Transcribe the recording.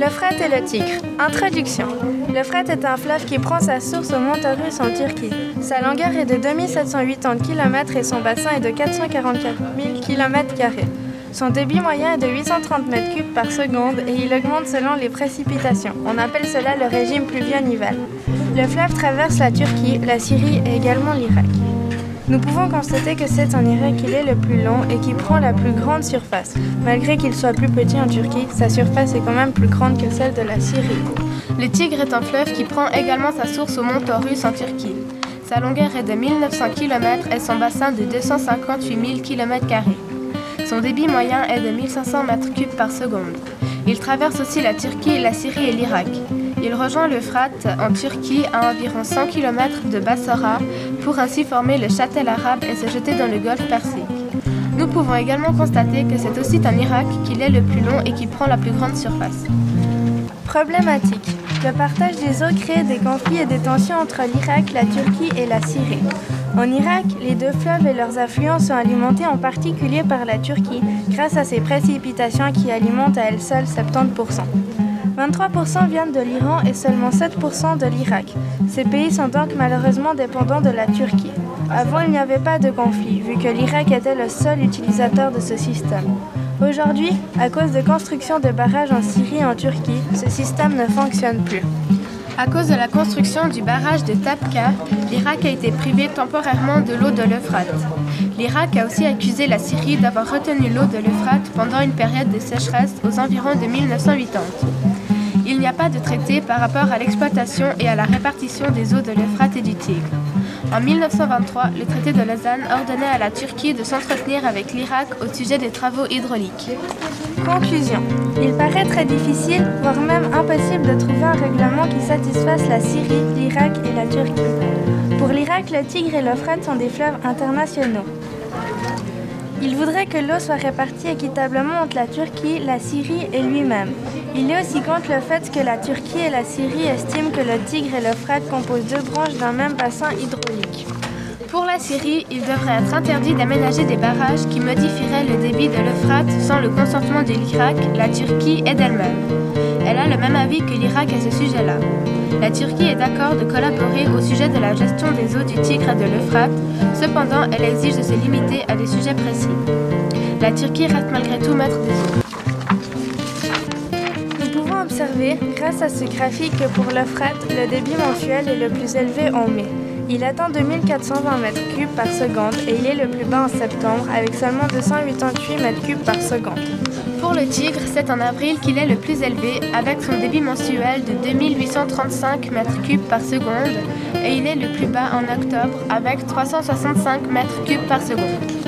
L'Euphrate et le Tigre. Introduction. L'Euphrate est un fleuve qui prend sa source au mont Taurus en Turquie. Sa longueur est de 2780 km et son bassin est de 444 000 km. Son débit moyen est de 830 m3 par seconde et il augmente selon les précipitations. On appelle cela le régime pluvieux-nival. Le fleuve traverse la Turquie, la Syrie et également l'Irak. Nous pouvons constater que c'est en Irak qu'il est le plus long et qui prend la plus grande surface. Malgré qu'il soit plus petit en Turquie, sa surface est quand même plus grande que celle de la Syrie. Le Tigre est un fleuve qui prend également sa source au mont Taurus en Turquie. Sa longueur est de 1900 km et son bassin de 258 000 km. Son débit moyen est de 1500 m3 par seconde. Il traverse aussi la Turquie, la Syrie et l'Irak. Il rejoint l'Euphrate en Turquie à environ 100 km de Bassora pour ainsi former le châtel arabe et se jeter dans le golfe Persique. Nous pouvons également constater que c'est aussi en Irak qu'il est le plus long et qui prend la plus grande surface. Problématique. Le partage des eaux crée des conflits et des tensions entre l'Irak, la Turquie et la Syrie. En Irak, les deux fleuves et leurs affluents sont alimentés en particulier par la Turquie grâce à ses précipitations qui alimentent à elles seules 70%. 23% viennent de l'Iran et seulement 7% de l'Irak. Ces pays sont donc malheureusement dépendants de la Turquie. Avant, il n'y avait pas de conflit, vu que l'Irak était le seul utilisateur de ce système. Aujourd'hui, à cause de construction de barrages en Syrie et en Turquie, ce système ne fonctionne plus. À cause de la construction du barrage de Tapka, l'Irak a été privé temporairement de l'eau de l'Euphrate. L'Irak a aussi accusé la Syrie d'avoir retenu l'eau de l'Euphrate pendant une période de sécheresse aux environs de 1980 il n'y a pas de traité par rapport à l'exploitation et à la répartition des eaux de l'Euphrate et du Tigre. En 1923, le traité de Lausanne ordonnait à la Turquie de s'entretenir avec l'Irak au sujet des travaux hydrauliques. Conclusion. Il paraît très difficile, voire même impossible de trouver un règlement qui satisfasse la Syrie, l'Irak et la Turquie. Pour l'Irak, le Tigre et l'Euphrate sont des fleuves internationaux. Il voudrait que l'eau soit répartie équitablement entre la Turquie, la Syrie et lui-même. Il est aussi contre le fait que la Turquie et la Syrie estiment que le Tigre et l'Euphrate composent deux branches d'un même bassin hydraulique. Pour la Syrie, il devrait être interdit d'aménager des barrages qui modifieraient le débit de l'Euphrate sans le consentement de l'Irak, la Turquie et d'elle-même. Le même avis que l'Irak à ce sujet-là. La Turquie est d'accord de collaborer au sujet de la gestion des eaux du Tigre et de l'Euphrate, cependant elle exige de se limiter à des sujets précis. La Turquie reste malgré tout maître des eaux. Nous pouvons observer, grâce à ce graphique, que pour l'Euphrate, le débit mensuel est le plus élevé en mai. Il atteint 2420 m3 par seconde et il est le plus bas en septembre avec seulement 288 m3 par seconde. Pour le Tigre, c'est en avril qu'il est le plus élevé avec son débit mensuel de 2835 m3 par seconde et il est le plus bas en octobre avec 365 m3 par seconde.